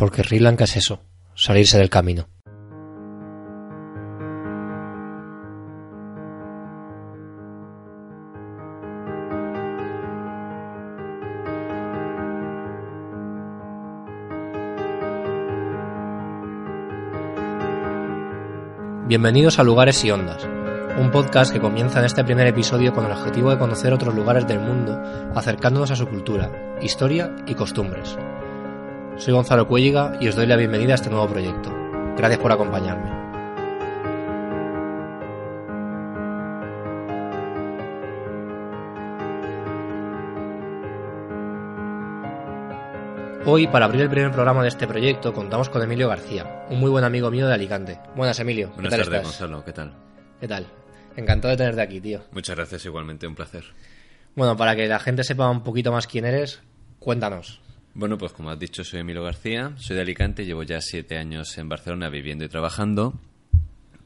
porque Sri Lanka es eso, salirse del camino. Bienvenidos a Lugares y Ondas, un podcast que comienza en este primer episodio con el objetivo de conocer otros lugares del mundo, acercándonos a su cultura, historia y costumbres. Soy Gonzalo Cuelliga y os doy la bienvenida a este nuevo proyecto. Gracias por acompañarme. Hoy, para abrir el primer programa de este proyecto, contamos con Emilio García, un muy buen amigo mío de Alicante. Buenas, Emilio. ¿Qué Buenas tal tardes, estás? Gonzalo. ¿Qué tal? ¿Qué tal? Encantado de tenerte aquí, tío. Muchas gracias, igualmente, un placer. Bueno, para que la gente sepa un poquito más quién eres, cuéntanos. Bueno, pues como has dicho, soy Emilio García, soy de Alicante, llevo ya siete años en Barcelona viviendo y trabajando.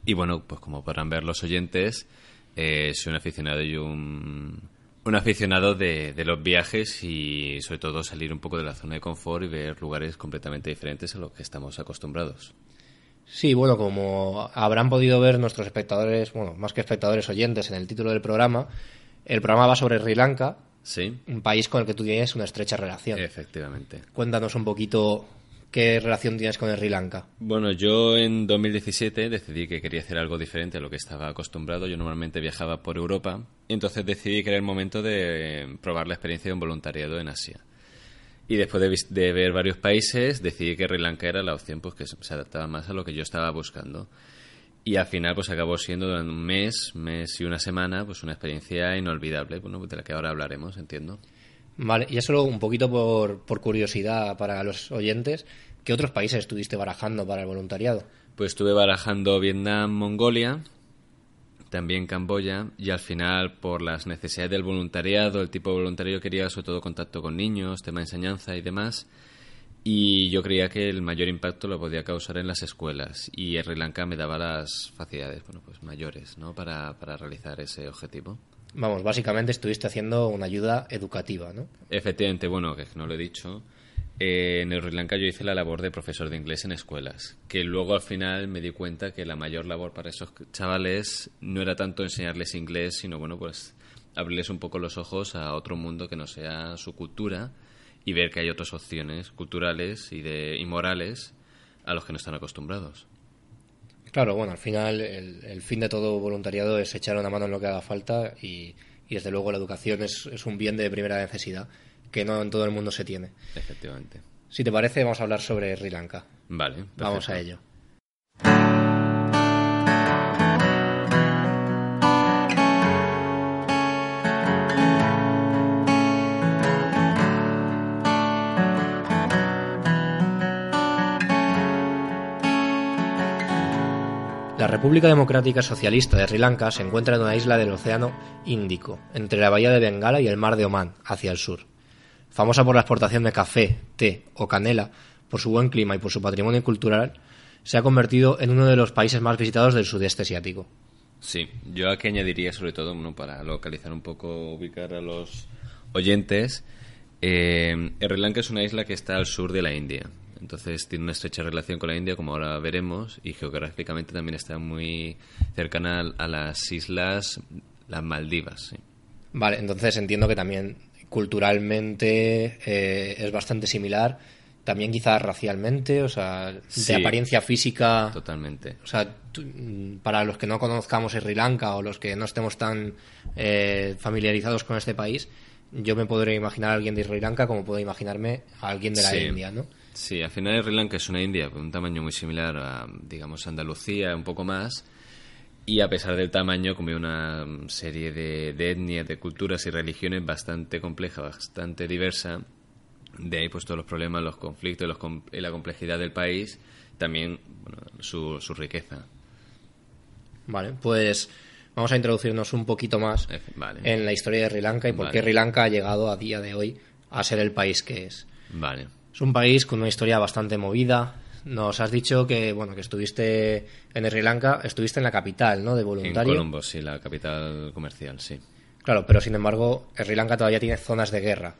Y bueno, pues como podrán ver los oyentes, eh, soy un aficionado y un, un aficionado de, de los viajes y sobre todo salir un poco de la zona de confort y ver lugares completamente diferentes a los que estamos acostumbrados. Sí, bueno, como habrán podido ver nuestros espectadores, bueno, más que espectadores oyentes en el título del programa, el programa va sobre Sri Lanka, ¿Sí? un país con el que tú tienes una estrecha relación. Efectivamente. Cuéntanos un poquito qué relación tienes con Sri Lanka. Bueno, yo en 2017 decidí que quería hacer algo diferente a lo que estaba acostumbrado. Yo normalmente viajaba por Europa, y entonces decidí que era el momento de probar la experiencia de un voluntariado en Asia. Y después de, de ver varios países, decidí que Sri Lanka era la opción pues, que se adaptaba más a lo que yo estaba buscando. Y al final pues acabó siendo durante un mes, mes y una semana, pues una experiencia inolvidable, bueno, de la que ahora hablaremos, entiendo. Vale, y solo un poquito por, por curiosidad para los oyentes, ¿qué otros países estuviste barajando para el voluntariado? Pues estuve barajando Vietnam, Mongolia, también Camboya, y al final, por las necesidades del voluntariado, el tipo de voluntariado quería sobre todo contacto con niños, tema de enseñanza y demás, y yo creía que el mayor impacto lo podía causar en las escuelas, y Sri Lanka me daba las facilidades bueno, pues mayores ¿no? para, para realizar ese objetivo. Vamos, básicamente estuviste haciendo una ayuda educativa, ¿no? Efectivamente, bueno, que no lo he dicho. eh, en Sri Lanka yo hice la labor de profesor de inglés en escuelas, que luego al final me di cuenta que la mayor labor para esos chavales no era tanto enseñarles inglés, sino bueno, pues abrirles un poco los ojos a otro mundo que no sea su cultura y ver que hay otras opciones culturales y, de, y morales a los que no están acostumbrados. Claro, bueno, al final el, el fin de todo voluntariado es echar una mano en lo que haga falta y, y desde luego la educación es, es un bien de primera necesidad que no en todo el mundo se tiene. Efectivamente. Si te parece, vamos a hablar sobre Sri Lanka. Vale. Vamos perfecto. a ello. La República Democrática Socialista de Sri Lanka se encuentra en una isla del Océano Índico, entre la bahía de Bengala y el mar de Omán, hacia el sur. Famosa por la exportación de café, té o canela, por su buen clima y por su patrimonio cultural, se ha convertido en uno de los países más visitados del sudeste asiático. Sí, yo aquí añadiría sobre todo, para localizar un poco, ubicar a los oyentes, eh, Sri Lanka es una isla que está al sur de la India, entonces tiene una estrecha relación con la India, como ahora veremos, y geográficamente también está muy cercana a las islas, las Maldivas. Sí. Vale, entonces entiendo que también culturalmente eh, es bastante similar, también quizás racialmente, o sea, de Sí. apariencia física. Totalmente. O sea, mm, para los que no conozcamos Sri Lanka o los que no estemos tan eh, familiarizados con este país, yo me podré imaginar a alguien de Sri Lanka como puedo imaginarme a alguien de la Sí. India, ¿no? Sí, al final Sri Lanka es una India con un tamaño muy similar a, digamos, Andalucía, un poco más. Y a pesar del tamaño, como una serie de, de etnias, de culturas y religiones bastante compleja, bastante diversa. De ahí, pues todos los problemas, los conflictos los com- y la complejidad del país, también bueno, su, su riqueza. Vale, pues vamos a introducirnos un poquito más Efe- Vale. en la historia de Sri Lanka y por qué. Sri Lanka ha llegado a día de hoy a ser el país que es. Vale. Es un país con una historia bastante movida. Nos has dicho que bueno que estuviste en Sri Lanka, estuviste en la capital, ¿no? De En voluntario. Colombo, sí, la capital comercial, sí. Claro, pero sin embargo, Sri Lanka todavía tiene zonas de guerra.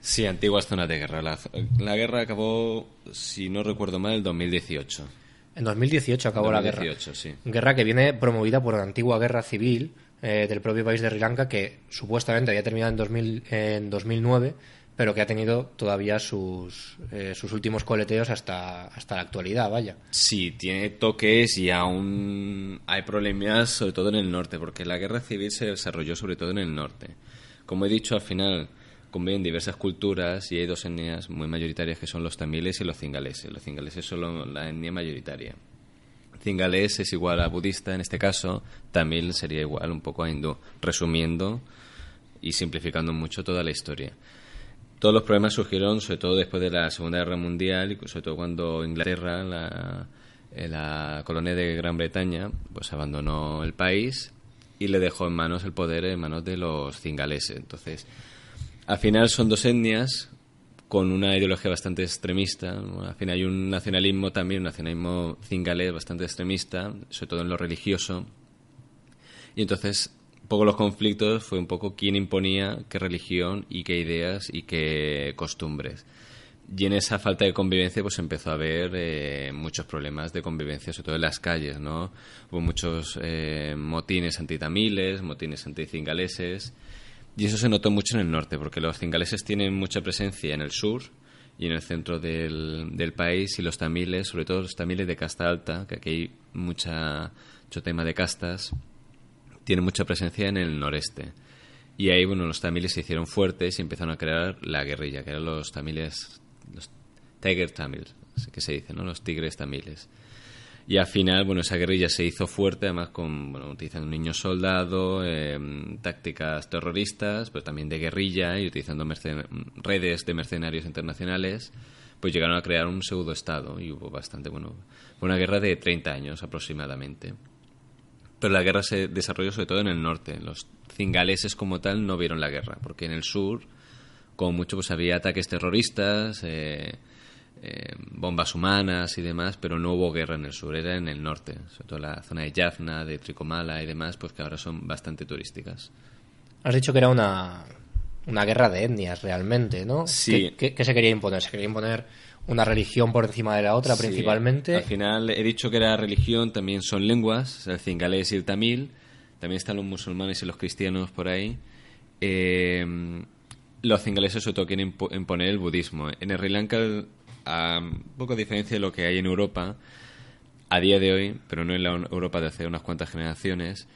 Sí, antiguas zonas de guerra. La, la guerra acabó, si no recuerdo mal, en 2018. En 2018 acabó la guerra. 2018, sí. Guerra que viene promovida por la antigua guerra civil eh, del propio país de Sri Lanka, que supuestamente había terminado en, 2000, en 2009, pero que ha tenido todavía sus, eh, sus últimos coleteos hasta, hasta la actualidad, vaya. Sí, tiene toques y aún hay problemas, sobre todo en el norte, porque la guerra civil se desarrolló sobre todo en el norte. Como he dicho, al final conviven diversas culturas y hay dos etnias muy mayoritarias que son los tamiles y los cingaleses. Los cingaleses son la etnia mayoritaria. Cingalés es igual a budista en este caso, tamil sería igual un poco a hindú, resumiendo y simplificando mucho toda la historia. Todos los problemas surgieron sobre todo después de la Segunda Guerra Mundial y sobre todo cuando Inglaterra, la, eh, la colonia de Gran Bretaña, pues abandonó el país y le dejó en manos el poder en manos de los cingaleses. Entonces, al final son dos etnias con una ideología bastante extremista. Al final hay un nacionalismo también, un nacionalismo cingalés bastante extremista, sobre todo en lo religioso. Y entonces, un poco los conflictos fue un poco quién imponía qué religión y qué ideas y qué costumbres. Y en esa falta de convivencia pues empezó a haber eh, muchos problemas de convivencia, sobre todo en las calles, ¿no? Hubo muchos eh, motines antitamiles, motines anticingaleses, y eso se notó mucho en el norte, porque los cingaleses tienen mucha presencia en el sur y en el centro del, del país, y los tamiles, sobre todo los tamiles de casta alta, que aquí hay mucha, mucho tema de castas, tienen mucha presencia en el noreste. Y ahí, bueno, los tamiles se hicieron fuertes y empezaron a crear la guerrilla, que eran los tamiles, los Tiger Tamils, que se dice, ¿no? Los tigres tamiles. Y al final, bueno, esa guerrilla se hizo fuerte, además con, bueno, utilizando niños soldados, eh, tácticas terroristas, pero también de guerrilla y utilizando redes de mercenarios internacionales, pues llegaron a crear un pseudo-estado y hubo bastante, bueno, una guerra de 30 años aproximadamente. Pero la guerra se desarrolló sobre todo en el norte. Los cingaleses como tal no vieron la guerra, porque en el sur, como mucho, pues había ataques terroristas, eh, eh, bombas humanas y demás, pero no hubo guerra en el sur, era en el norte, sobre todo la zona de Jaffna, de Tricomala y demás, pues que ahora son bastante turísticas. Has dicho que era una, una guerra de etnias realmente, ¿no? Sí. ¿Qué, qué, se quería imponer? ¿Se quería imponer una religión por encima de la otra Sí, principalmente? Al final he dicho que era religión, también son lenguas, el cingalés y el tamil, también están los musulmanes y los cristianos por ahí. Eh, los cingaleses sobre todo quieren impo- imponer el budismo. En Sri Lanka, a poco a diferencia de lo que hay en Europa, a día de hoy, pero no en la Europa de hace unas cuantas generaciones,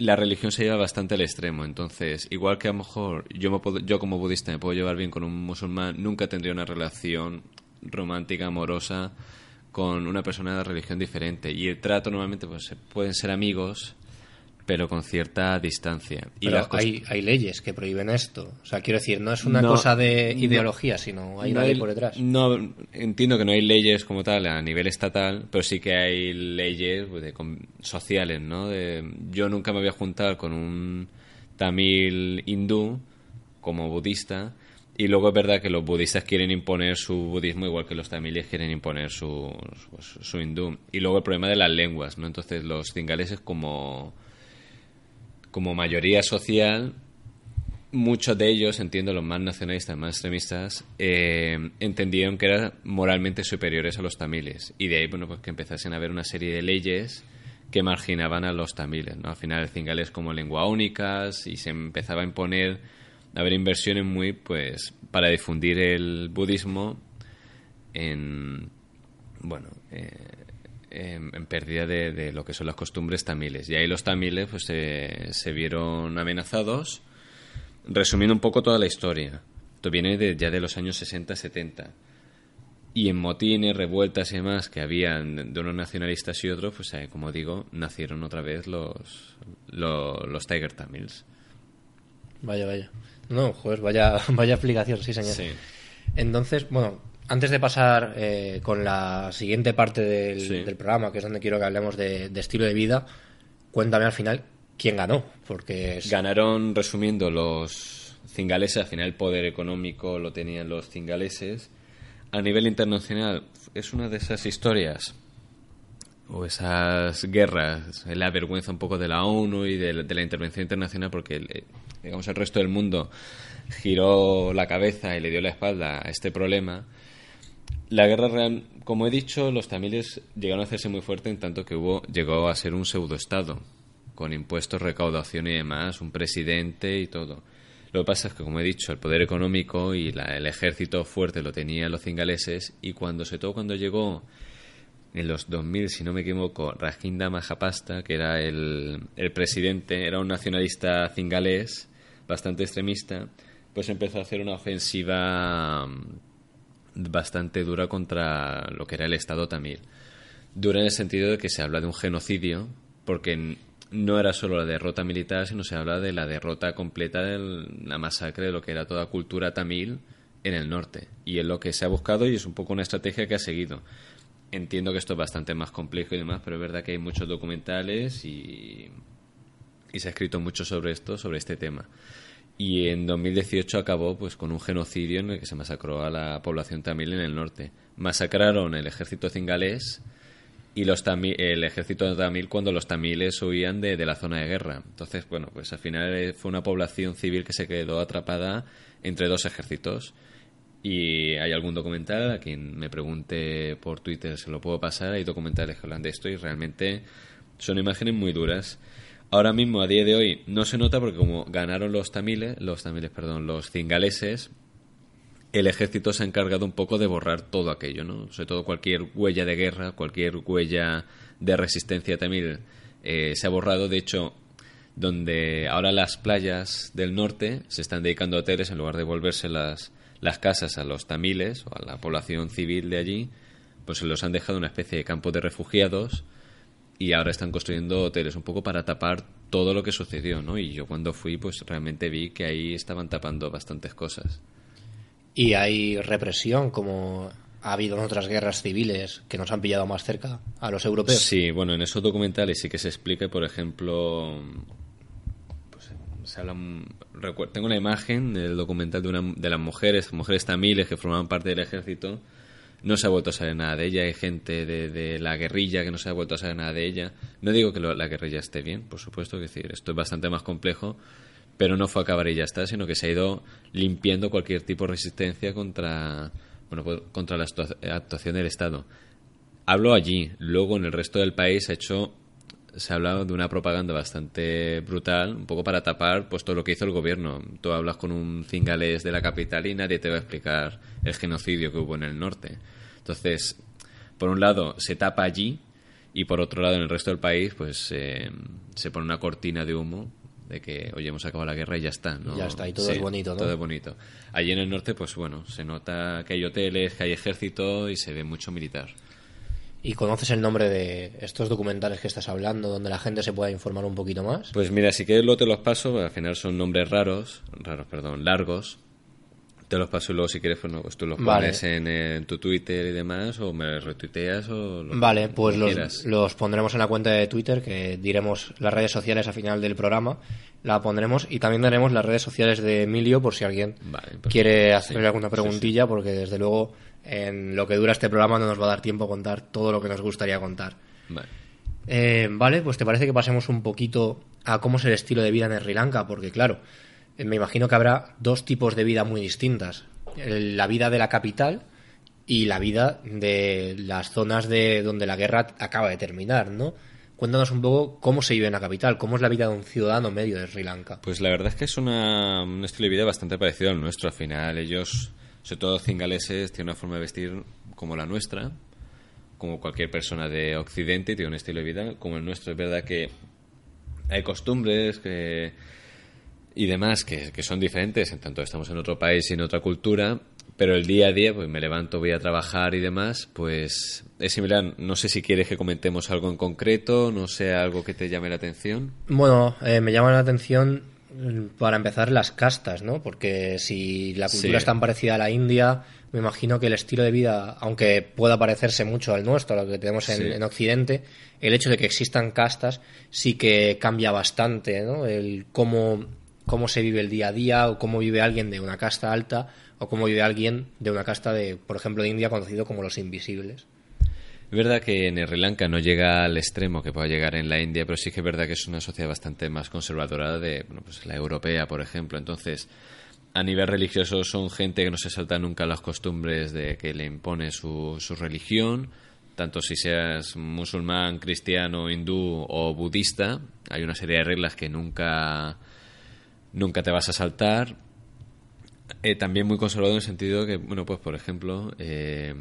la religión se lleva bastante al extremo. Entonces, igual que a lo mejor yo, me puedo- yo como budista me puedo llevar bien con un musulmán, nunca tendría una relación romántica, amorosa con una persona de religión diferente. Y el trato normalmente pues pueden ser amigos, pero con cierta distancia. Y Pero hay, hay leyes que prohíben esto. O sea, quiero decir, no es una No, cosa de no. ideología, sino hay no una ley por detrás. No, entiendo que no hay leyes como tal a nivel estatal, pero sí que hay leyes pues, de sociales, ¿no? De, yo nunca me voy a juntar con un tamil hindú como budista y luego es verdad que los budistas quieren imponer su budismo igual que los tamiles quieren imponer su, su, su hindú. Y luego el problema de las lenguas, ¿no? Entonces los cingaleses como, como mayoría social muchos de ellos, entiendo, los más nacionalistas, más extremistas, eh, entendieron que eran moralmente superiores a los tamiles. Y de ahí, bueno, pues que empezasen a haber una serie de leyes que marginaban a los tamiles, ¿no? Al final el cingalés como lengua única y se empezaba a imponer, a haber inversiones muy, pues, para difundir el budismo en, bueno, eh, en, en pérdida de, de lo que son las costumbres tamiles. Y ahí los tamiles, pues, se- se vieron amenazados resumiendo un poco toda la historia, esto viene de, ya de los años 60-70. Y en motines, revueltas y demás que habían de unos nacionalistas y otros, pues eh, como digo, nacieron otra vez los, los, los Tiger Tamils. Vaya, vaya. No, joder, vaya, vaya explicación, sí, señor. Sí. Entonces, bueno, antes de pasar eh, con la siguiente parte del, Sí. del programa, que es donde quiero que hablemos de, de estilo de vida, cuéntame al final quién ganó, porque es- Ganaron, resumiendo, los cingaleses, al final el poder económico lo tenían los cingaleses. A nivel internacional, es una de esas historias o esas guerras, la vergüenza un poco de la ONU y de, de la intervención internacional, porque eh, digamos el resto del mundo giró la cabeza y le dio la espalda a este problema, la guerra real, como he dicho, los tamiles llegaron a hacerse muy fuerte en tanto que hubo, llegó a ser un pseudoestado, con impuestos, recaudación y demás, un presidente y todo. Lo que pasa es que, como he dicho, el poder económico y el ejército fuerte lo tenían los cingaleses y cuando, se todo cuando llegó en los 2000, si no me equivoco, Rajinda Mahapasta, que era el, el presidente, era un nacionalista cingalés, bastante extremista, pues empezó a hacer una ofensiva bastante dura contra lo que era el Estado tamil. Dura en el sentido de que se habla de un genocidio, porque no era solo la derrota militar, sino se habla de la derrota completa de la masacre de lo que era toda cultura tamil en el norte. Y es lo que se ha buscado y es un poco una estrategia que ha seguido. Entiendo que esto es bastante más complejo y demás, pero es verdad que hay muchos documentales y, y se ha escrito mucho sobre esto, sobre este tema y en 2018 acabó pues con un genocidio en el que se masacró a la población tamil en el norte. Masacraron el ejército cingalés y los el ejército tamil cuando los tamiles huían de, la zona de guerra. Entonces, bueno, pues al final eh, fue una población civil que se quedó atrapada entre dos ejércitos. Y hay algún documental, a quien me pregunte por Twitter se lo puedo pasar, hay documentales que hablan de esto y realmente son imágenes muy duras. Ahora mismo, a día de hoy, no se nota porque como ganaron los tamiles, los tamiles, perdón, los cingaleses, el ejército se ha encargado un poco de borrar todo aquello, ¿no? Sobre todo cualquier huella de guerra, cualquier huella de resistencia tamil eh, se ha borrado. De hecho, donde ahora las playas del norte se están dedicando a hoteles en lugar de volverse las, las casas a los tamiles o a la población civil de allí, pues se los han dejado una especie de campo de refugiados y ahora están construyendo hoteles un poco para tapar todo lo que sucedió, ¿no? Y yo cuando fui, pues realmente vi que ahí estaban tapando bastantes cosas. Y hay represión, como ha habido en otras guerras civiles que nos han pillado más cerca a los europeos. Sí, bueno, en esos documentales sí que se explica, por ejemplo, pues, se habla, tengo una imagen del documental de, una, de las mujeres, mujeres tamiles que formaban parte del ejército, no se ha vuelto a saber nada de ella. Hay gente de, la guerrilla que no se ha vuelto a saber nada de ella. No digo que la guerrilla esté bien, por supuesto, que decir, esto es bastante más complejo, pero no fue a acabar y ya está, sino que se ha ido limpiando cualquier tipo de resistencia contra, bueno, pues, contra la actuación del Estado. Hablo allí, luego en el resto del país ha hecho se ha hablado de una propaganda bastante brutal, un poco para tapar pues todo lo que hizo el gobierno. Tú hablas con un cingalés de la capital y nadie te va a explicar el genocidio que hubo en el norte. Entonces, por un lado, se tapa allí y por otro lado, en el resto del país, pues eh, se pone una cortina de humo de que, oye, hemos acabado la guerra y ya está, ¿no? Ya está, y todo es bonito, ¿no? Todo es bonito. Allí en el norte, pues bueno, se nota que hay hoteles, que hay ejército y se ve mucho militar. ¿Y conoces el nombre de estos documentales que estás hablando, donde la gente se pueda informar un poquito más? Pues mira, si quieres lo te los paso, al final son nombres raros, raros, perdón, largos. Te los paso y luego si quieres pues, pues tú los pones en, tu Twitter y demás, o me retuiteas o lo Vale, pues los, los, pondremos en la cuenta de Twitter, que diremos las redes sociales al final del programa, la pondremos y también daremos las redes sociales de Emilio por si alguien quiere hacerle alguna preguntilla, porque desde luego en lo que dura este programa no nos va a dar tiempo a contar todo lo que nos gustaría contar. Vale. Eh, vale, pues te parece que pasemos un poquito a cómo es el estilo de vida en Sri Lanka, porque claro, eh, me imagino que habrá dos tipos de vida muy distintas. La vida de la capital y la vida de las zonas de donde la guerra acaba de terminar, ¿no? Cuéntanos un poco cómo se vive en la capital, cómo es la vida de un ciudadano medio de Sri Lanka. Pues la verdad es que es una, un estilo de vida bastante parecido al nuestro. Al final ellos sobre todo cingaleses, tiene una forma de vestir como la nuestra, como cualquier persona de Occidente, tiene un estilo de vida como el nuestro. Es verdad que hay costumbres que, y demás que, que, son diferentes, en tanto estamos en otro país y en otra cultura, pero el día a día, pues me levanto, voy a trabajar y demás, pues es similar. No sé si quieres que comentemos algo en concreto, no sé, algo que te llame la atención. Bueno, eh, me llama la atención para empezar, las castas, ¿no? Porque si la cultura es tan parecida a la India, me imagino que el estilo de vida, aunque pueda parecerse mucho al nuestro, a lo que tenemos en, Occidente, el hecho de que existan castas sí que cambia bastante, ¿no? El cómo, cómo se vive el día a día, o cómo vive alguien de una casta alta, o cómo vive alguien de una casta de, por ejemplo, de India, conocido como los invisibles. Es verdad que en Sri Lanka no llega al extremo que pueda llegar en la India, pero sí que es verdad que es una sociedad bastante más conservadora de bueno, pues la europea, por ejemplo. Entonces, a nivel religioso son gente que no se salta nunca las costumbres de que le impone su, religión, tanto si seas musulmán, cristiano, hindú o budista, hay una serie de reglas que nunca, nunca te vas a saltar. Eh, también muy conservador en el sentido que, bueno, pues por ejemplo, eh,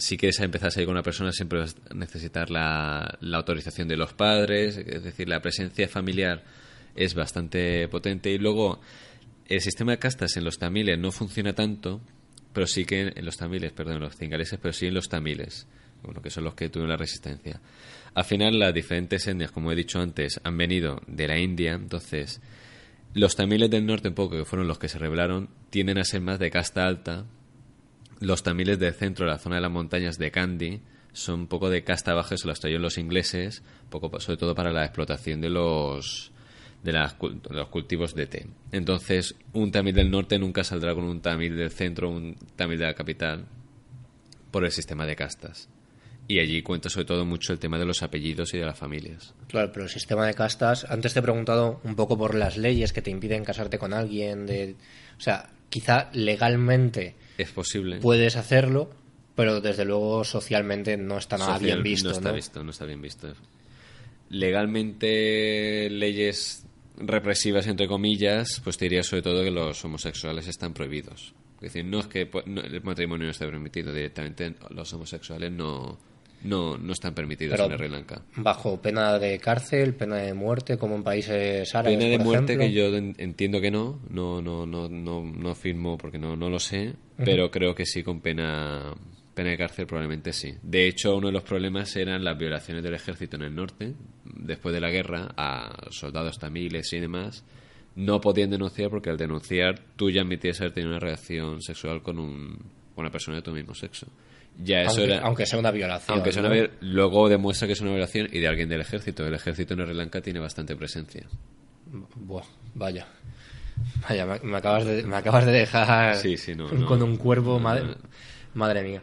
si quieres empezar a salir con una persona siempre vas a necesitar la, la autorización de los padres, es decir, la presencia familiar es bastante potente y luego el sistema de castas en los tamiles no funciona tanto, pero sí que en los tamiles, perdón, en los cingaleses, pero sí en los tamiles bueno, que son los que tuvieron la resistencia. Al final, las diferentes etnias, como he dicho antes, han venido de la India, entonces los tamiles del norte, un poco, que fueron los que se rebelaron, tienden a ser más de casta alta. Los tamiles del centro, la zona de las montañas de Kandy, son un poco de casta baja, se los trajeron los ingleses, poco, sobre todo para la explotación de los, de, de, los cultivos de té. Entonces, un tamil del norte nunca saldrá con un tamil del centro, un tamil de la capital, por el sistema de castas. Y allí cuenta sobre todo mucho el tema de los apellidos y de las familias. Claro, pero el sistema de castas, antes te he preguntado un poco por las leyes que te impiden casarte con alguien, de, o sea, quizá legalmente es posible. Puedes hacerlo, pero desde luego socialmente no está nada bien visto. No está visto, no está bien visto. Legalmente leyes represivas entre comillas, pues te diría sobre todo que los homosexuales están prohibidos. Es decir, no es que el matrimonio no esté permitido, directamente los homosexuales no, no, no están permitidos en Sri Lanka. ¿Bajo pena de cárcel, pena de muerte, como en países árabes? Pena de muerte que yo entiendo que no, no, no, no, no, no firmo porque no, no lo sé, pero creo que sí con pena, pena de cárcel probablemente sí. De hecho, uno de los problemas eran las violaciones del ejército en el norte, después de la guerra, a soldados tamiles y demás. No podían denunciar porque al denunciar tú ya admitías haber tenido una relación sexual con, un, con una persona de tu mismo sexo ya eso aunque, era, aunque sea una violación. Aunque sea una, luego demuestra que es una violación y de alguien del ejército. El ejército en Sri Lanka tiene bastante presencia. Buah, vaya. Vaya, me, acabas de, me acabas de dejar con un cuerpo, madre, madre mía.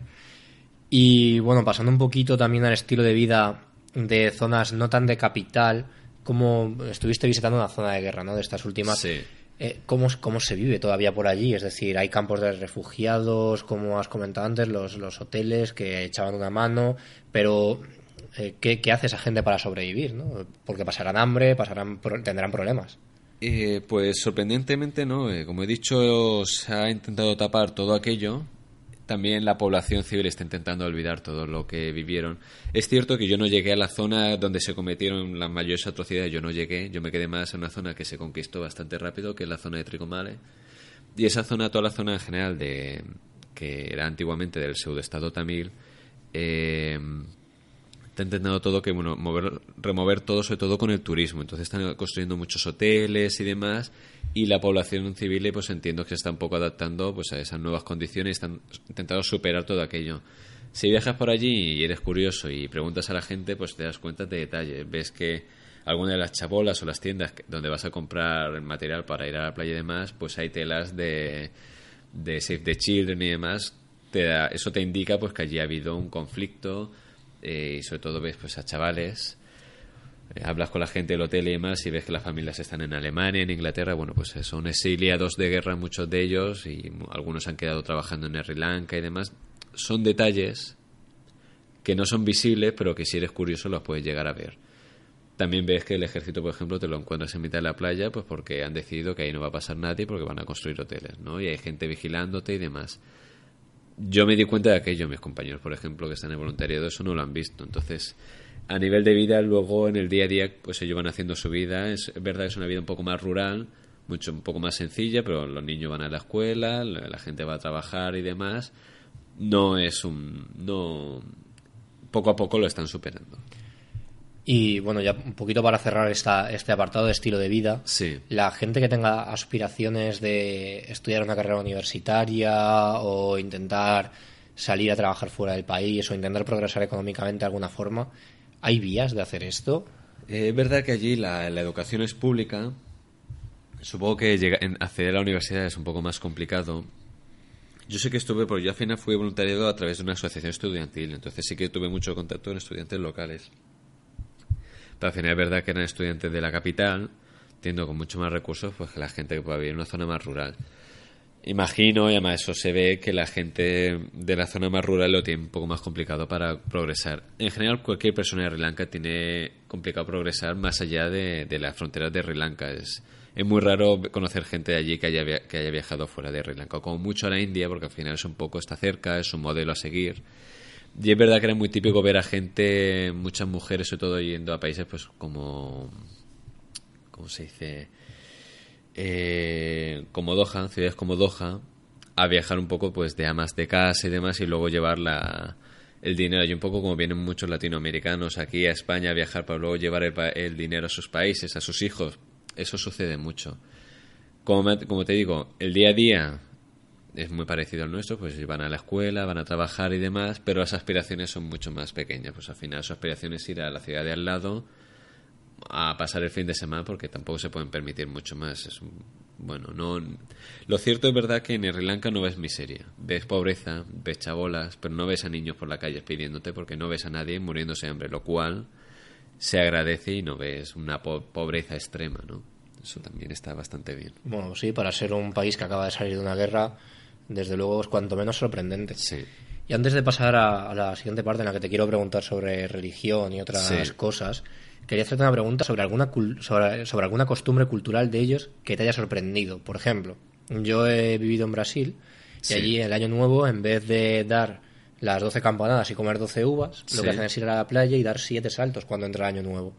Y bueno, pasando un poquito también al estilo de vida de zonas no tan de capital, como estuviste visitando una zona de guerra, ¿no? De estas últimas. Sí. Eh, ¿cómo, ¿cómo, se vive todavía por allí? Es decir, hay campos de refugiados, como has comentado antes, los, los hoteles que echaban una mano, pero eh, ¿qué, ¿qué, hace esa gente para sobrevivir? ¿no? Porque pasarán hambre, pasarán, tendrán problemas. Eh, pues sorprendentemente no. como he dicho, se ha intentado tapar todo aquello también la población civil está intentando olvidar todo lo que vivieron. Es cierto que yo no llegué a la zona donde se cometieron las mayores atrocidades, yo no llegué, yo me quedé más en una zona que se conquistó bastante rápido, que es la zona de Tricomale. Y esa zona, toda la zona en general de que era antiguamente del pseudoestado tamil, eh, está intentando todo que bueno mover, remover todo sobre todo con el turismo entonces están construyendo muchos hoteles y demás y la población civil pues entiendo que se está un poco adaptando pues a esas nuevas condiciones y están intentando superar todo aquello. Si viajas por allí y eres curioso y preguntas a la gente pues te das cuenta de detalles. Ves que alguna de las chabolas o las tiendas donde vas a comprar material para ir a la playa y demás pues hay telas de de Save the Children y demás. Te da, eso te indica pues que allí ha habido un conflicto eh, y sobre todo ves pues a chavales eh, hablas con la gente del hotel y demás y ves que las familias están en Alemania, en Inglaterra, bueno, pues son exiliados de guerra muchos de ellos y algunos han quedado trabajando en Sri Lanka y demás. Son detalles que no son visibles, pero que si eres curioso los puedes llegar a ver. También ves que el ejército, por ejemplo, te lo encuentras en mitad de la playa, pues porque han decidido que ahí no va a pasar nadie porque van a construir hoteles, ¿no? Y hay gente vigilándote y demás yo me di cuenta de aquello, mis compañeros, por ejemplo, que están en voluntariado, eso no lo han visto. Entonces, a nivel de vida, luego en el día a día, pues ellos van haciendo su vida. Es, verdad que es una vida un poco más rural, mucho un poco más sencilla, pero los niños van a la escuela, la gente va a trabajar y demás. No es un. No. Poco a poco lo están superando. Y bueno, ya un poquito para cerrar esta, este apartado de estilo de vida, sí. la gente que tenga aspiraciones de estudiar una carrera universitaria o intentar salir a trabajar fuera del país o intentar progresar económicamente de alguna forma, ¿hay vías de hacer esto? Eh, es verdad que allí la, educación es pública. Supongo que llega, en acceder a la universidad es un poco más complicado. Yo sé que estuve, porque yo al final fui voluntariado a través de una asociación estudiantil, entonces sí que tuve mucho contacto con estudiantes locales. Pero al final es verdad que eran estudiantes de la capital, teniendo con mucho más recursos pues que la gente que pueda vivir en una zona más rural. Imagino, y además eso se ve, que la gente de la zona más rural lo tiene un poco más complicado para progresar. En general, cualquier persona de Sri Lanka tiene complicado progresar más allá de, las fronteras de Sri Lanka. Es, muy raro conocer gente de allí que haya, que viajado fuera de Sri Lanka, como mucho a la India, porque al final es un poco, está cerca, es un modelo a seguir. Y es verdad que era muy típico ver a gente, muchas mujeres sobre todo, yendo a países pues como, ¿cómo se dice? Eh, como Doha, ciudades como Doha, a viajar un poco pues de amas de casa y demás y luego llevar la, el dinero. Y un poco como vienen muchos latinoamericanos aquí a España a viajar para luego llevar el, el dinero a sus países, a sus hijos. Eso sucede mucho. Como, como te digo, el día a día es muy parecido al nuestro, pues van a la escuela, van a trabajar y demás, pero las aspiraciones son mucho más pequeñas. Pues al final su aspiración es ir a la ciudad de al lado a pasar el fin de semana porque tampoco se pueden permitir mucho más. Es un- bueno, no. Lo cierto es verdad que en Sri Lanka no ves miseria, ves pobreza, ves chabolas, pero no ves a niños por la calle pidiéndote porque no ves a nadie muriéndose de hambre, lo cual se agradece y no ves una po- pobreza extrema, ¿no? Eso también está bastante bien. Bueno, sí, para ser un país que acaba de salir de una guerra, desde luego es cuanto menos sorprendente. Sí. Y antes de pasar a, a la siguiente parte en la que te quiero preguntar sobre religión y otras Sí. cosas, quería hacerte una pregunta sobre alguna, sobre, sobre alguna costumbre cultural de ellos que te haya sorprendido. Por ejemplo, yo he vivido en Brasil y Sí. allí el año nuevo, en vez de dar las 12 campanadas y comer 12 uvas, lo que hacen es ir a la playa y dar 7 saltos cuando entra el año nuevo.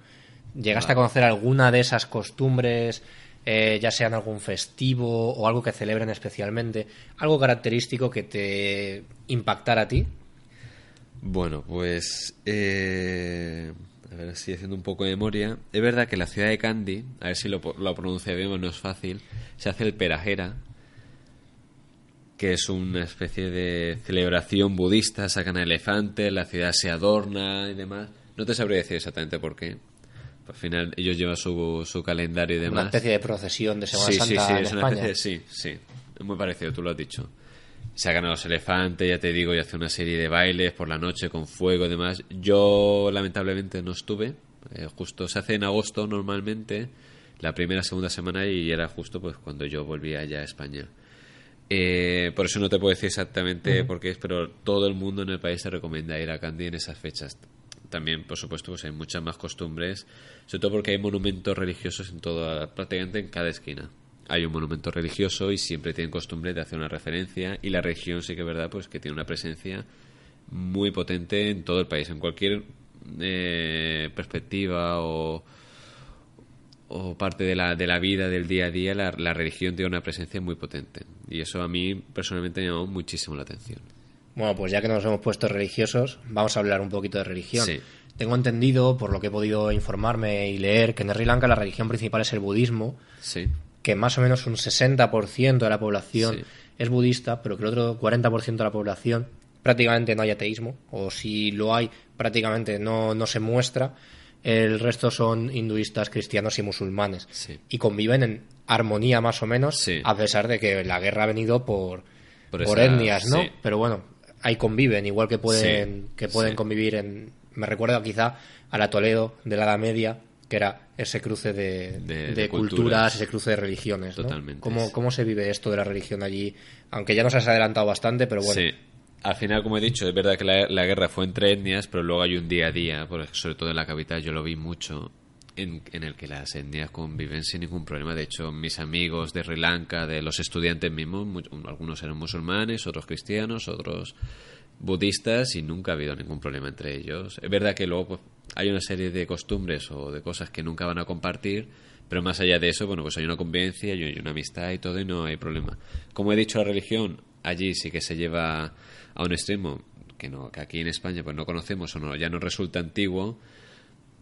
¿Llegaste a conocer alguna de esas costumbres, eh, ya sean algún festivo o algo que celebren especialmente? ¿Algo característico que te impactara a ti? Bueno, pues. eh, a ver si haciendo un poco de memoria. Es verdad que la ciudad de Kandy, a ver si lo, lo pronuncia bien, no es fácil, se hace el Perajera, que es una especie de celebración budista, sacan elefantes, la ciudad se adorna y demás. No te sabría decir exactamente por qué. Al final ellos llevan su, su calendario y demás. Una especie de procesión de Semana sí, sí, Santa sí, en es una especie, sí, sí, es muy parecido, tú lo has dicho. Sacan a los elefantes, ya te digo, y hace una serie de bailes por la noche con fuego y demás. Yo lamentablemente no estuve, eh, justo se hace en agosto normalmente, la primera segunda semana y era justo pues cuando yo volvía ya a España. Eh, por eso no te puedo decir exactamente por qué es, pero todo el mundo en el país se recomienda ir a Candy en esas fechas. También, por supuesto, pues hay muchas más costumbres, sobre todo porque hay monumentos religiosos en toda, prácticamente en cada esquina. Hay un monumento religioso y siempre tienen costumbre de hacer una referencia y la religión sí que es verdad, pues que tiene una presencia muy potente en todo el país, en cualquier eh, perspectiva o, o parte de la, de la vida del día a día, la, la religión tiene una presencia muy potente. Y eso a mí personalmente me llamó muchísimo la atención. Bueno, pues ya que nos hemos puesto religiosos, vamos a hablar un poquito de religión. Sí. Tengo entendido, por lo que he podido informarme y leer, que en Sri Lanka la religión principal es el budismo, Sí, que más o menos un 60% de la población Sí. es budista, pero que el otro 40% de la población prácticamente no hay ateísmo, o si lo hay, prácticamente no, no se muestra. El resto son hinduistas, cristianos y musulmanes. Sí. Y conviven en armonía más o menos, Sí. a pesar de que la guerra ha venido por, Por por, esa- etnias, ¿no? Pero bueno, ahí conviven, igual que pueden, que pueden convivir en... Me recuerda quizá a la Toledo de la Edad Media, que era ese cruce de, De- de de culturas, culturas. ese cruce de religiones. ¿no? Totalmente, ¿Cómo. ¿Cómo se vive esto de la religión allí? Aunque ya nos has adelantado bastante, pero bueno. Sí. Al final, como he dicho, es verdad que la, la guerra fue entre etnias, pero luego hay un día a día, sobre todo en la capital, yo lo vi mucho, en, en el que las etnias conviven sin ningún problema. De hecho, mis amigos de Sri Lanka, de los estudiantes mismos, mu- algunos eran musulmanes, otros cristianos, otros budistas, y nunca ha habido ningún problema entre ellos. Es verdad que luego pues, hay una serie de costumbres o de cosas que nunca van a compartir, pero más allá de eso, bueno, pues hay una convivencia y hay una amistad y todo y no hay problema. Como he dicho, la religión allí sí que se lleva a un extremo que no que aquí en España pues no conocemos o no ya nos resulta antiguo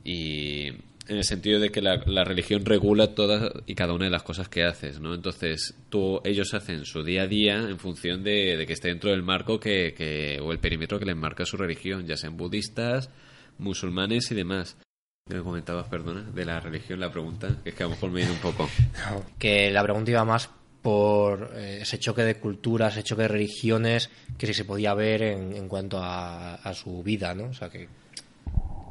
y en el sentido de que la, la religión regula todas y cada una de las cosas que haces, ¿no? Entonces, tú, ellos hacen su día a día en función de, de que esté dentro del marco que, que, o el perímetro que les marca su religión, ya sean budistas, musulmanes y demás. ¿Qué me comentabas, perdona, de la religión, la pregunta? Que es que a lo mejor me viene un poco. Que la pregunta iba más por eh, ese choque de culturas, ese choque de religiones, que si se podía ver en, en cuanto a, a su vida, ¿no? O sea, que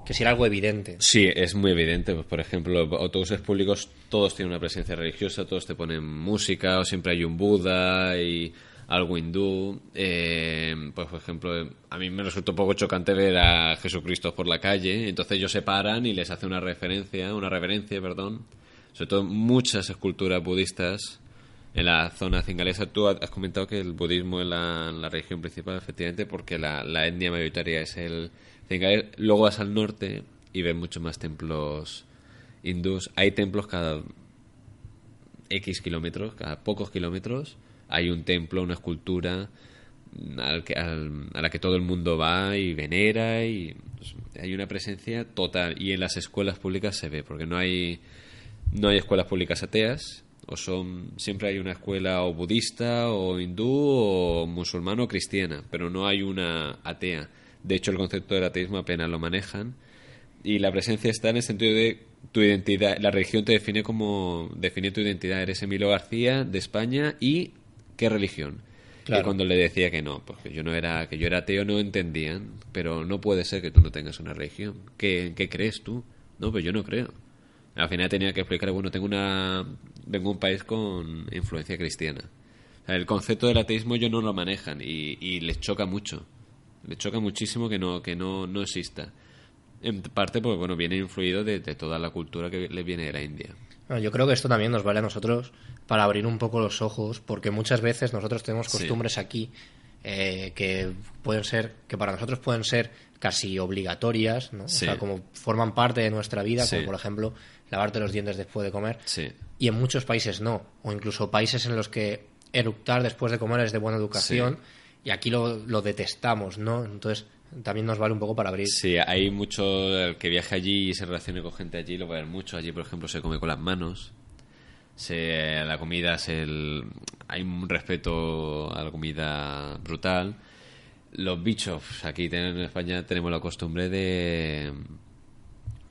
que si era algo evidente. Sí, es muy evidente. Pues, por ejemplo, autobuses públicos todos tienen una presencia religiosa, todos te ponen música, o siempre hay un Buda y algo hindú. Eh, pues, por ejemplo, a mí me resulta un poco chocante ver a Jesucristo por la calle, entonces ellos se paran y les hace una referencia, una reverencia, perdón. Sobre todo muchas esculturas budistas en la zona cingalesa. Tú has comentado que el budismo es la, la religión principal, efectivamente, porque la, la etnia mayoritaria es el cingalés. Luego vas al norte y ves muchos más templos hindús. Hay templos cada X kilómetros, cada pocos kilómetros. Hay un templo, una escultura al que, al- a la que todo el mundo va y venera y pues, hay una presencia total. Y en las escuelas públicas se ve porque no hay no hay escuelas públicas ateas o son siempre hay una escuela o budista o hindú o musulmana o cristiana pero no hay una atea. De hecho el concepto del ateísmo apenas lo manejan. Y la presencia está en el sentido de tu identidad la religión te define como define tu identidad. Eres Emilio García de España y qué religión Claro. y cuando le decía que no, pues que yo no era, que yo era ateo, no entendían. Pero no puede ser que tú no tengas una religión. ¿Qué, qué crees tú? No, pues yo no creo. Al final tenía que explicar, bueno, tengo una, vengo de un país con influencia cristiana. O sea, el concepto del ateísmo ellos no lo manejan y, y les choca mucho. Les choca muchísimo que no, que no, no exista. En parte porque, bueno, viene influido de, de toda la cultura que le viene de la India. Bueno, yo creo que esto también nos vale a nosotros para abrir un poco los ojos, porque muchas veces nosotros tenemos Sí. costumbres aquí eh, que pueden ser, que para nosotros pueden ser casi obligatorias, ¿no? Sí. O sea, como forman parte de nuestra vida, Sí. como por ejemplo lavarte los dientes después de comer. Sí. Y en muchos países no, o incluso países en los que eructar después de comer es de buena educación, y aquí lo, lo detestamos, ¿no? Entonces también nos vale un poco para abrir. Sí, hay mucho el que viaje allí y se relacione con gente allí, lo va a ver mucho. Allí, por ejemplo, se come con las manos. Se, la comida es el, hay un respeto a la comida brutal. Los bichos, aquí en España tenemos la costumbre de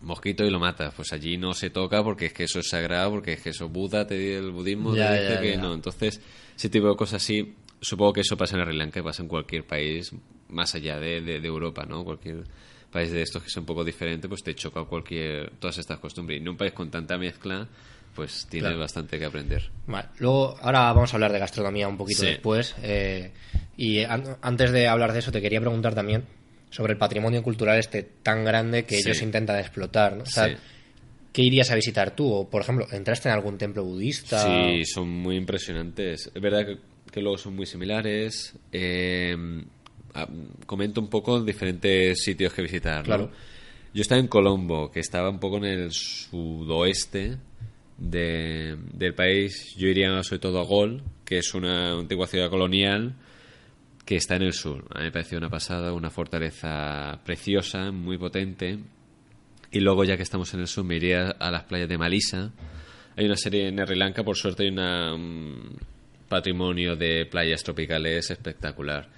mosquito y lo matas. Pues allí no se toca porque es que eso es sagrado, porque es que eso Buda, te di- el budismo Ya, te dice ya, que ya. no. Entonces, ese tipo de cosas así, supongo que eso pasa en Sri Lanka pasa en cualquier país más allá de, de- de Europa, ¿no? Cualquier país de estos que es un poco diferente, pues te choca cualquier todas estas costumbres. Y en un país con tanta mezcla, pues tienes Claro. bastante que aprender. Vale, Luego, ahora vamos a hablar de gastronomía un poquito Sí. después. eh, y an- antes de hablar de eso, te quería preguntar también sobre el patrimonio cultural este tan grande que Sí. ellos intentan explotar. ¿no? O sea, Sí. ¿qué irías a visitar tú? O, por ejemplo, ¿entraste en algún templo budista? Sí, son muy impresionantes. Es verdad que, que luego son muy similares. Eh, comento un poco diferentes sitios que visitar. ¿no? Claro. Yo estaba en Colombo, que estaba un poco en el sudoeste de- del país. Yo iría sobre todo a Gol, que es una antigua ciudad colonial que está en el sur. A mí me pareció una pasada, una fortaleza preciosa, muy potente. Y luego, ya que estamos en el sur, me iría a las playas de Malisa. Hay una serie en Sri Lanka, por suerte hay una, un patrimonio de playas tropicales espectacular.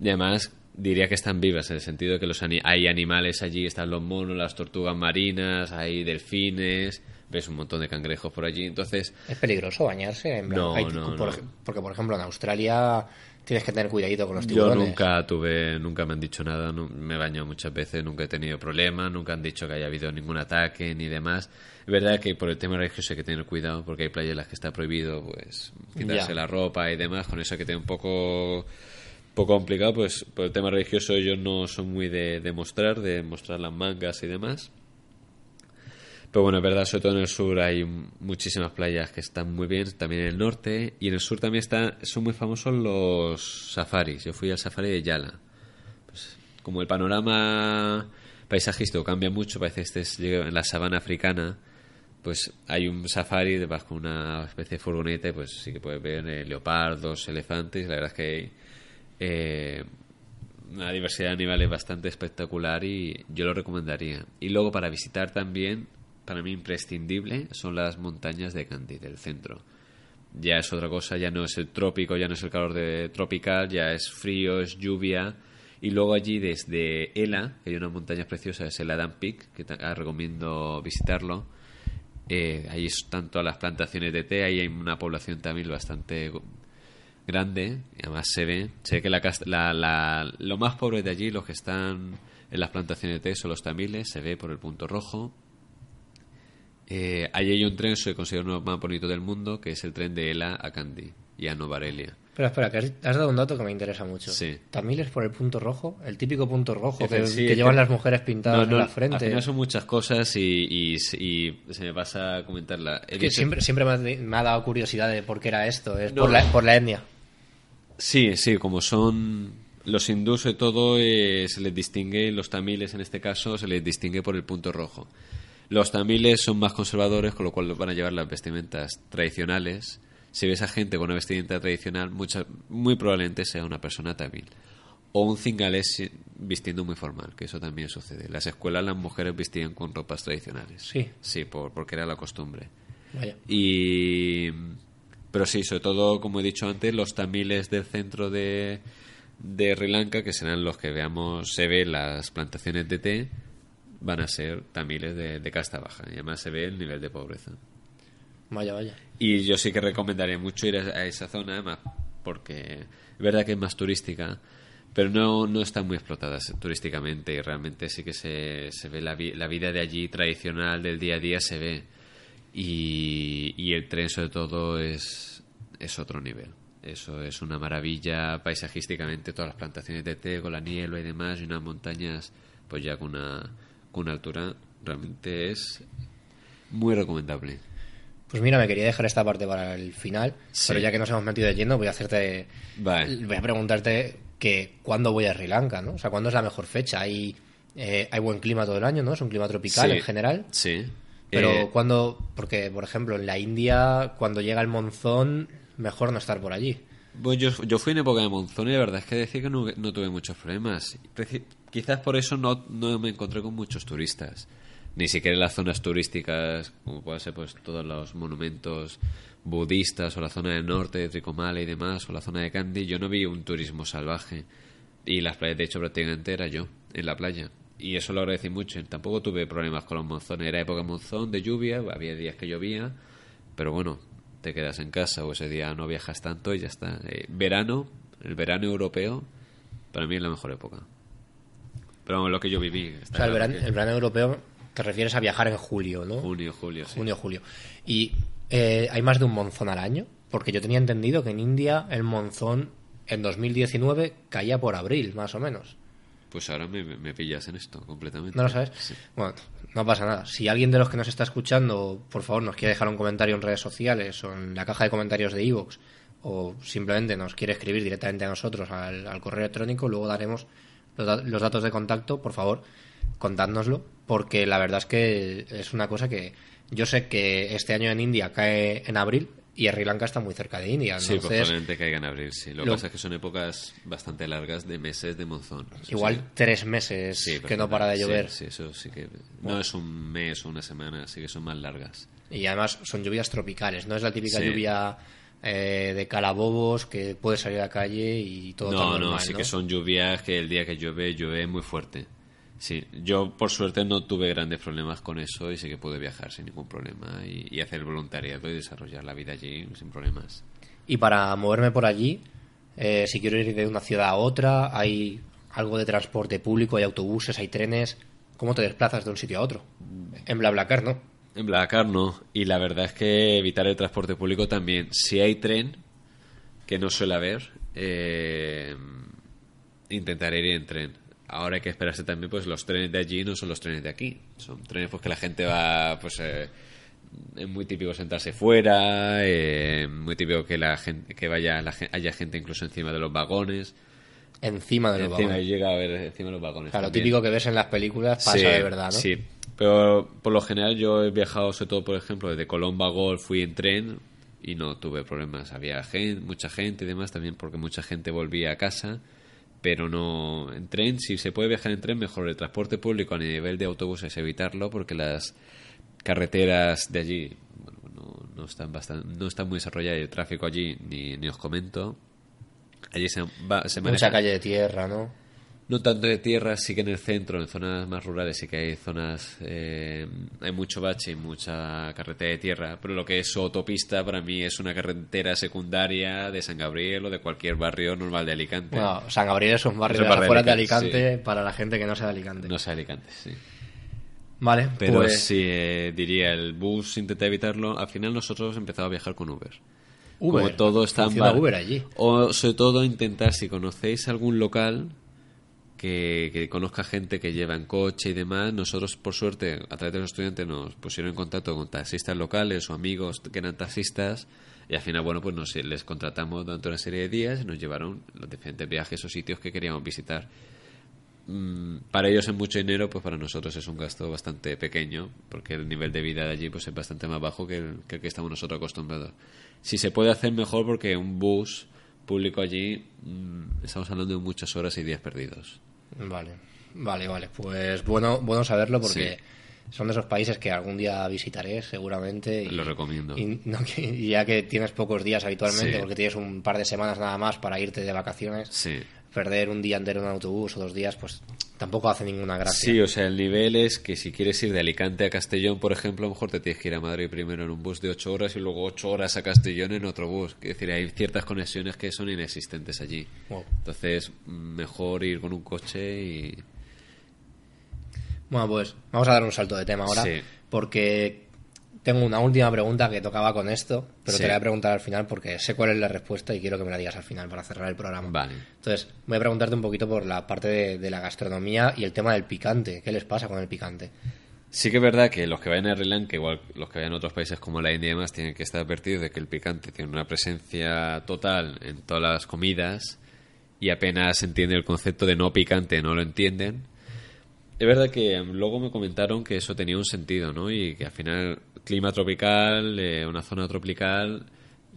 Y además, diría que están vivas, en el sentido de que los ani- hay animales allí, están los monos, las tortugas marinas, hay delfines, ves un montón de cangrejos por allí. Entonces, ¿Es peligroso bañarse? En No, hay- no, por no. ej- Porque, por ejemplo, en Australia tienes que tener cuidadito con los Yo tiburones. nunca tuve, nunca me han dicho nada, me he bañado muchas veces, nunca he tenido problemas, nunca han dicho que haya habido ningún ataque ni demás. Es verdad que por el tema religioso hay que tener cuidado porque hay playas en las que está prohibido pues quitarse Ya. la ropa y demás, con eso hay que tener un poco poco complicado, pues por el tema religioso ellos no son muy de, mostrar, de mostrar las mangas y demás. Pero bueno, es verdad, sobre todo en el sur hay muchísimas playas que están muy bien, también en el norte, y en el sur también está, son muy famosos los safaris. Yo fui al safari de Yala. Pues, como el panorama paisajístico cambia mucho, parece que estés en la sabana africana, pues hay un safari, vas con una especie de furgoneta pues sí que puedes ver eh, leopardos, elefantes, la verdad es que hay eh, una diversidad de animales bastante espectacular y yo lo recomendaría. Y luego para visitar también, para mí imprescindible, son las montañas de Candy, del centro. Ya es otra cosa, ya no es el trópico, ya no es el calor de tropical, ya es frío, es lluvia. Y luego allí desde Ela, que hay unas montañas preciosas, es el Adam Peak, que ah, recomiendo visitarlo. Eh, ahí están todas las plantaciones de té, ahí hay una población también bastante grande, y además se ve, se ve que la, la- la- lo más pobre de allí, los que están en las plantaciones de té son los tamiles, se ve por el punto rojo. Eh, ahí hay un tren, se considera uno más bonito del mundo, que es el tren de Ela a Kandy y a Novarelia. Espera, espera, que has, dado un dato que me interesa mucho. Sí. Tamiles por el punto rojo, el típico punto rojo que, sí, llevan que- las mujeres pintadas No, en la Al frente. final son muchas cosas y, y- y se me pasa a comentarla. Es que siempre, siempre me, ha, me ha dado curiosidad de por qué era esto. Es No. por, la, por la etnia. Sí, sí, como son los hindús y todo, eh, se les distingue, los tamiles en este caso, se les distingue por el punto rojo. Los tamiles son más conservadores, con lo cual van a llevar las vestimentas tradicionales. Si ves a gente con una vestimenta tradicional, mucha, muy probablemente sea una persona tamil. O un cingalés vistiendo muy formal, que eso también sucede. En las escuelas las mujeres vestían con ropas tradicionales. Sí. Sí, por, porque era la costumbre. Vaya. Y pero sí, sobre todo, como he dicho antes, los tamiles del centro de, de Sri Lanka, que serán los que veamos, se ve las plantaciones de té, van a ser tamiles de, de casta baja. Y además se ve el nivel de pobreza. Vaya, vaya. Y yo sí que recomendaría mucho ir a, esa zona, además, porque es verdad que es más turística, pero no, no está muy explotada se- turísticamente y realmente sí que se, se ve la, vi- la vida de allí tradicional del día a día, se ve. Y, y el tren, sobre todo, es, es otro nivel. Eso es una maravilla paisajísticamente, todas las plantaciones de té con la niebla y demás, y unas montañas, pues ya con una, con una altura, realmente es muy recomendable. Pues mira, me quería dejar esta parte para el final, Sí. pero ya que nos hemos metido lleno, voy a hacerte. Vale. Voy a preguntarte que cuándo voy a Sri Lanka, ¿no? O sea, ¿cuándo es la mejor fecha? Hay, eh, hay buen clima todo el año, ¿no? Es un clima tropical Sí, en general. Sí. Pero Eh, cuando, porque por ejemplo en la India, cuando llega el monzón, mejor no estar por allí. Pues yo, yo fui en época de monzón y la verdad es que decir que no, no tuve muchos problemas. Quizás por eso no, no me encontré con muchos turistas. Ni siquiera en las zonas turísticas, como puede ser pues todos los monumentos budistas o la zona del norte de Tricomala y demás, o la zona de Kandy, yo no vi un turismo salvaje. Y las playas, de hecho, prácticamente era yo en la playa. Y eso lo agradecí mucho. Tampoco tuve problemas con los monzones. Era época monzón, de lluvia, había días que llovía, pero bueno, te quedas en casa o ese día no viajas tanto y ya está. Eh, verano, el verano europeo, para mí es la mejor época. Pero vamos, lo que yo viví. O sea, el verano, el verano europeo te refieres a viajar en julio, ¿no? Junio, julio, sí. Junio, julio. Y eh, hay más de un monzón al año, porque yo tenía entendido que en India el monzón en 2019 caía por abril, más o menos. Pues ahora me, me pillas en esto completamente. ¿No lo sabes? Sí. Bueno, no pasa nada. Si alguien de los que nos está escuchando, por favor, nos quiere dejar un comentario en redes sociales o en la caja de comentarios de iVoox o simplemente nos quiere escribir directamente a nosotros al, al correo electrónico, luego daremos los, los datos de contacto, por favor, contádnoslo, porque la verdad es que es una cosa que yo sé que este año en India cae en abril y Sri Lanka está muy cerca de India. Sí, Entonces, probablemente caiga en abril, sí. Lo que pasa es que son épocas bastante largas de meses de monzón. Igual sí. tres meses Sí, que no para de sí, llover. Sí, eso sí que... No es un mes o una semana, sí que son más largas. Y además son lluvias tropicales, no es la típica Sí. lluvia eh, de calabobos que puedes salir a la calle y todo tan No, normal, no, sí ¿no? que son lluvias que el día que llueve, llueve muy fuerte. Sí, yo por suerte no tuve grandes problemas con eso y sí que pude viajar sin ningún problema y, y hacer voluntariado y desarrollar la vida allí sin problemas. Y para moverme por allí, eh, si quiero ir de una ciudad a otra, hay algo de transporte público, hay autobuses, hay trenes. ¿Cómo te desplazas de un sitio a otro? En BlaBlaCar, ¿no? En Blacar no, y la verdad es que evitar el transporte público también. Si hay tren, que no suele haber, eh, intentaré ir en tren. Ahora hay que esperarse también, pues los trenes de allí no son los trenes de aquí. Son trenes pues que la gente va, pues eh, es muy típico sentarse fuera, eh, muy típico que la gente, que vaya, la haya gente incluso encima de los vagones. Encima de los Encima, vagones. llega a ver encima de los vagones. Claro, lo típico que ves en las películas pasa Sí, de verdad, ¿no? Sí, pero por lo general yo he viajado, sobre todo, por ejemplo, desde Colombo a Gol fui en tren y no tuve problemas. Había gente, mucha gente y demás también, porque mucha gente volvía a casa, pero no en tren. Si se puede viajar en tren, mejor. El transporte público a nivel de autobuses evitarlo, porque las carreteras de allí bueno, no, no están bastante, no están muy desarrolladas y el tráfico allí ni, ni os comento. Allí se, va, se Mucha maneja- calle de tierra, ¿no? No tanto de tierra, sí que en el centro, en zonas más rurales, sí que hay zonas, eh, hay mucho bache y mucha carretera de tierra, pero lo que es autopista para mí es una carretera secundaria de San Gabriel o de cualquier barrio normal de Alicante. Bueno, San Gabriel es un barrio Es un de barrio de de Alicante, para la gente que no sea de Alicante. No sé Alicante, sí. Vale, Pero pues sí, eh, diría, el bus intenté evitarlo. Al final nosotros empezamos a viajar con Uber. Uber. Como todo está en Uber allí. O sobre todo intentar, si conocéis algún local que, conozca gente que lleva en coche y demás, nosotros por suerte, a través de los estudiantes, nos pusieron en contacto con taxistas locales o amigos que eran taxistas y al final, bueno, pues nos, les contratamos durante una serie de días y nos llevaron los diferentes viajes o sitios que queríamos visitar. Mm, para ellos es mucho dinero, pues para nosotros es un gasto bastante pequeño, porque el nivel de vida de allí pues es bastante más bajo que el que, el que estamos nosotros acostumbrados. Si se puede hacer mejor, porque un bus público allí, mm, estamos hablando de muchas horas y días perdidos. Vale, vale, vale. Pues bueno, bueno saberlo porque son de esos países que algún día visitaré seguramente. Y, Lo recomiendo. Y, no, que- y ya que tienes pocos días habitualmente, Sí. porque tienes un par de semanas nada más para irte de vacaciones, Sí. Perder un día entero en un autobús o dos días, pues tampoco hace ninguna gracia. Sí, o sea, el nivel es que si quieres ir de Alicante a Castellón, por ejemplo, a lo mejor te tienes que ir a Madrid primero en un bus de 8 horas y luego 8 horas a Castellón en otro bus. Es decir, hay ciertas conexiones que son inexistentes allí. Wow. Entonces, mejor ir con un coche y... Bueno, pues vamos a dar un salto de tema ahora, Sí. porque tengo una última pregunta que tocaba con esto, pero Sí. te la voy a preguntar al final porque sé cuál es la respuesta y quiero que me la digas al final para cerrar el programa. Vale. Entonces, voy a preguntarte un poquito por la parte de, de la gastronomía y el tema del picante. ¿Qué les pasa con el picante? Sí que es verdad que los que vayan a Sri Lanka, igual los que vayan a otros países como la India y demás, tienen que estar advertidos de que el picante tiene una presencia total en todas las comidas y apenas entiende el concepto de no picante, no lo entienden. Es verdad que mm, luego me comentaron que eso tenía un sentido, ¿no? Y que al final, clima tropical, eh, una zona tropical,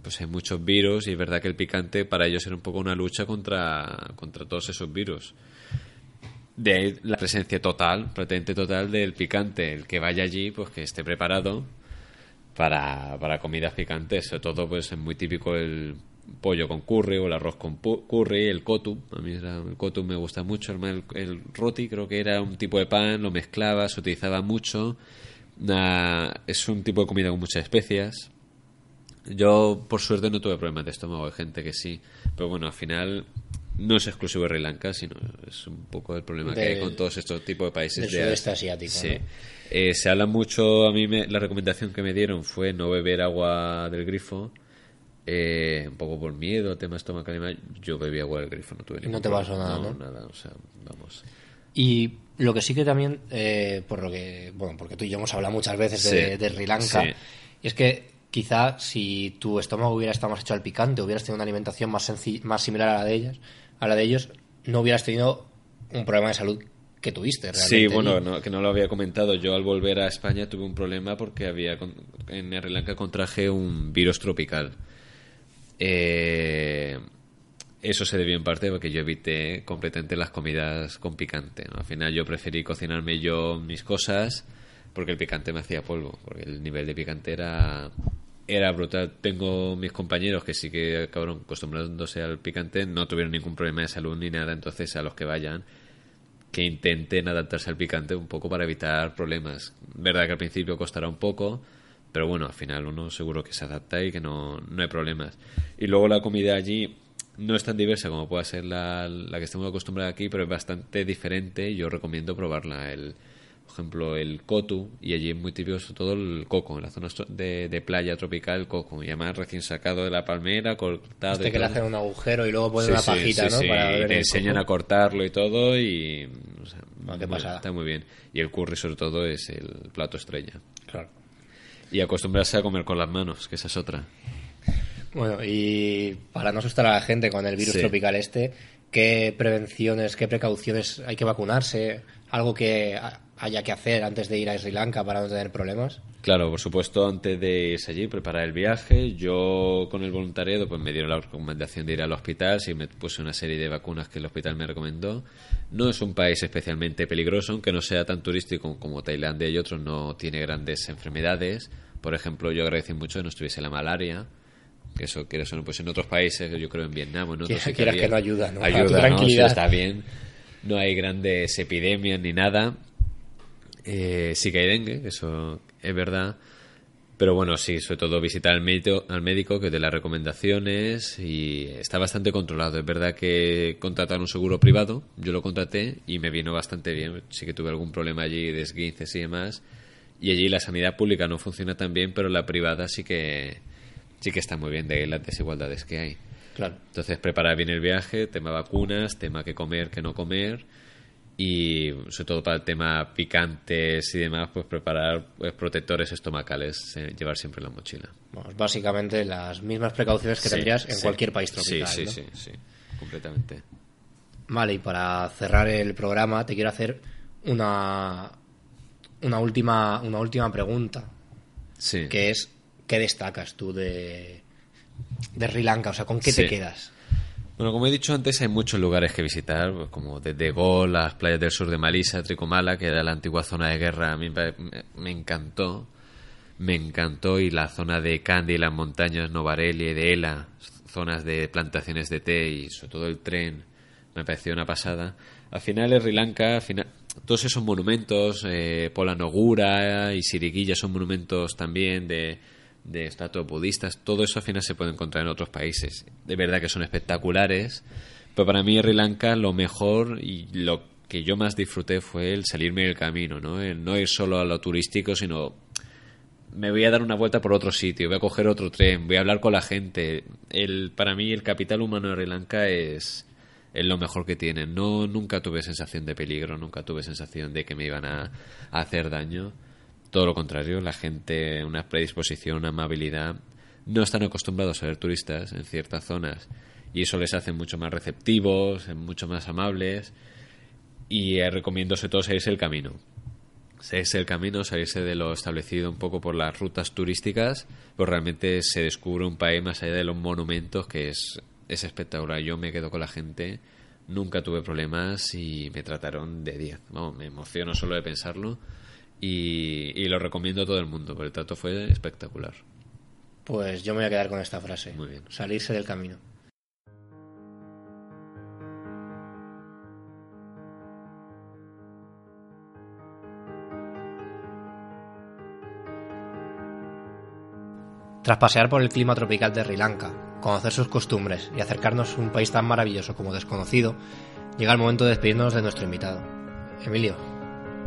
pues hay muchos virus y es verdad que el picante para ellos era un poco una lucha contra, contra todos esos virus. De ahí la presencia total, prácticamente total del picante. El que vaya allí, pues que esté preparado para, para comidas picantes. Sobre todo, pues es muy típico el pollo con curry o el arroz con curry, el kotu. A mí el kotu me gusta mucho. El, el roti creo que era un tipo de pan, lo mezclaba, se utilizaba mucho. Una- es un tipo de comida con muchas especias. Yo, por suerte, no tuve problemas de estómago. Hay gente que sí. Pero bueno, al final no es exclusivo de Sri Lanka, sino es un poco el problema que hay con todos estos tipos de países del de sudeste asiático, Sí. ¿no? Eh, se habla mucho, a mí me- la recomendación que me dieron fue no beber agua del grifo. eh, un poco por miedo, tema estomacal y demás. Yo bebí agua del grifo, no tuve Y ningún no te pasó nada, ¿no? nada, o sea, vamos. Y lo que sí que también, eh, por lo que, bueno, porque tú y yo hemos hablado muchas veces de, Sí. de Sri Lanka, Sí. y es que quizá si tu estómago hubiera estado más hecho al picante, hubieras tenido una alimentación más, más similar a la de ellos, a la de ellos, no hubieras tenido un problema de salud que tuviste realmente. Sí, bueno, no- que no lo había comentado. Yo al volver a España tuve un problema porque había con- en Sri Lanka contraje un virus tropical. Eh, eso se debió en parte porque yo evité completamente las comidas con picante. Al final yo preferí cocinarme yo mis cosas porque el picante me hacía polvo, porque el nivel de picante era, era brutal. Tengo mis compañeros que sí que acabaron acostumbrándose al picante, no tuvieron ningún problema de salud ni nada, entonces a los que vayan que intenten adaptarse al picante un poco para evitar problemas. Verdad que al principio costará un poco, pero bueno, al final uno seguro que se adapta y que no, no hay problemas. Y luego la comida allí no es tan diversa como puede ser la, la que estamos acostumbrados aquí, pero es bastante diferente yo recomiendo probarla. El, por ejemplo, el cotu, y allí es muy típico sobre todo el coco, en la zona de, de playa tropical, el coco, y además recién sacado de la palmera, cortado. Este y que le hacen un agujero y luego ponen Sí, una pajita, sí, ¿no? sí, Para y beber te el enseñan coco. a cortarlo y todo y o sea, Ah, qué muy- pasada. está muy bien y el curry sobre todo es el plato estrella Claro. y acostumbrarse a comer con las manos que esa es otra Bueno, y para no asustar a la gente con el virus Sí. tropical este, ¿qué prevenciones, qué precauciones hay que vacunarse? ¿Algo que ha- haya que hacer antes de ir a Sri Lanka para no tener problemas? claro por supuesto antes de irse allí preparar el viaje yo con el voluntariado pues me dieron la recomendación de ir al hospital sí me puse una serie de vacunas que el hospital me recomendó no es un país especialmente peligroso aunque no sea tan turístico como Tailandia y otros no tiene grandes enfermedades por ejemplo yo agradecí mucho que no estuviese la malaria que eso quieres o no pues en otros países yo creo en Vietnam o en otros Quieras- que no ayuda, ¿no? Ayuda ¿no? Tranquilidad. está bien no hay grandes epidemias ni nada. Eh, sí que hay dengue, eso es verdad. Pero bueno, sí, sobre todo visitar al médico, al médico que te las recomendaciones y está bastante controlado. Es verdad que contratar un seguro privado, yo lo contraté y me vino bastante bien. Sí que tuve algún problema allí de esguinces y demás. Y allí la sanidad pública no funciona tan bien, pero la privada sí que sí que está muy bien de las desigualdades que hay. Claro. Entonces preparar bien el viaje, tema vacunas, tema que comer, que no comer y sobre todo para el tema picantes y demás, pues preparar pues, protectores estomacales, eh, llevar siempre en la mochila. Bueno, básicamente las mismas precauciones que Sí, tendrías en sí. cualquier país tropical. Sí, sí, ¿no? sí, sí, completamente. Vale, y para cerrar el programa te quiero hacer una una última una última pregunta, Sí. que es ¿qué destacas tú de de Sri Lanka? O sea, ¿con qué te quedas? Bueno, como he dicho antes, hay muchos lugares que visitar, pues, como desde Gol, las playas del sur de Malisa, Tricomala, que era la antigua zona de guerra, a mí me, me encantó. Me encantó. Y la zona de Kandy, las montañas Novareli, de Ela, zonas de plantaciones de té y sobre todo el tren, me pareció una pasada. Al final, Sri Lanka, al final, todos esos monumentos, eh, Polanogura y Siriguilla son monumentos también de, de estatuas budistas, todo eso al final se puede encontrar en otros países. De verdad que son espectaculares, pero para mí Sri Lanka lo mejor y lo que yo más disfruté fue el salirme del camino, ¿no? El no ir solo a lo turístico, sino me voy a dar una vuelta por otro sitio, voy a coger otro tren, voy a hablar con la gente. El, para mí el capital humano de Sri Lanka es, es lo mejor que tienen. No, nunca tuve sensación de peligro, nunca tuve sensación de que me iban a hacer daño. Todo lo contrario, la gente, una predisposición, una amabilidad. No están acostumbrados a ver turistas en ciertas zonas y eso les hace mucho más receptivos, mucho más amables y eh, recomiendo sobre todo seguirse el camino. Seguirse el camino, salirse de lo establecido un poco por las rutas turísticas, pues realmente se descubre un país más allá de los monumentos que es, es espectacular. Yo me quedo con la gente, nunca tuve problemas y me trataron de 10. Vamos, me emociono solo de pensarlo y, y lo recomiendo a todo el mundo, porque el trato fue espectacular. Pues yo me voy a quedar con esta frase. Muy bien. Salirse del camino. Tras pasear por el clima tropical de Sri Lanka, conocer sus costumbres y acercarnos a un país tan maravilloso como desconocido, llega el momento de despedirnos de nuestro invitado. Emilio,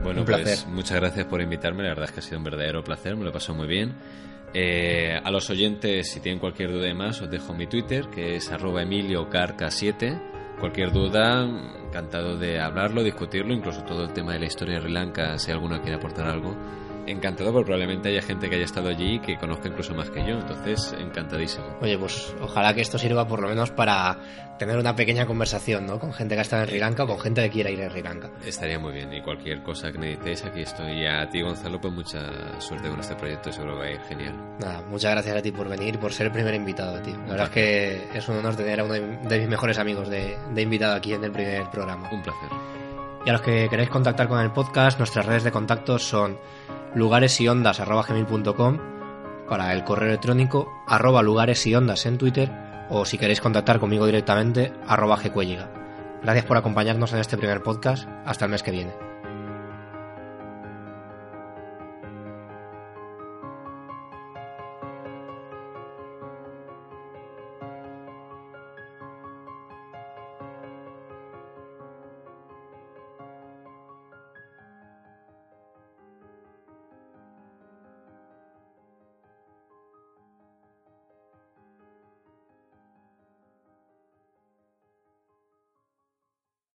Bueno, Un pues placer. muchas gracias por invitarme. La verdad es que ha sido un verdadero placer, me lo he pasado muy bien. Eh, a los oyentes, si tienen cualquier duda de más, os dejo mi Twitter, que es arroba emiliocarca7. Cualquier duda, encantado de hablarlo, discutirlo, incluso todo el tema de la historia de Sri Lanka, si alguno quiere aportar algo. Encantado, porque probablemente haya gente que haya estado allí y que conozca incluso más que yo, entonces encantadísimo. Oye, pues ojalá que esto sirva por lo menos para tener una pequeña conversación, ¿no? Con gente que ha estado en Sri Lanka o con gente que quiera ir a Sri Lanka. Estaría muy bien y cualquier cosa que necesitéis, aquí estoy. Y a ti, Gonzalo, pues mucha suerte con este proyecto, seguro que va a ir genial. Nada, muchas gracias a ti por venir, por ser el primer invitado, tío. La verdad es que es un honor tener a uno de, de mis mejores amigos de, de invitado aquí en el primer programa. Un placer. Y a los que queréis contactar con el podcast, nuestras redes de contacto son lugaresyondas.com para el correo electrónico arroba lugares en Twitter o si queréis contactar conmigo directamente arroba gcuelliga. Gracias por acompañarnos en este primer podcast. Hasta el mes que viene.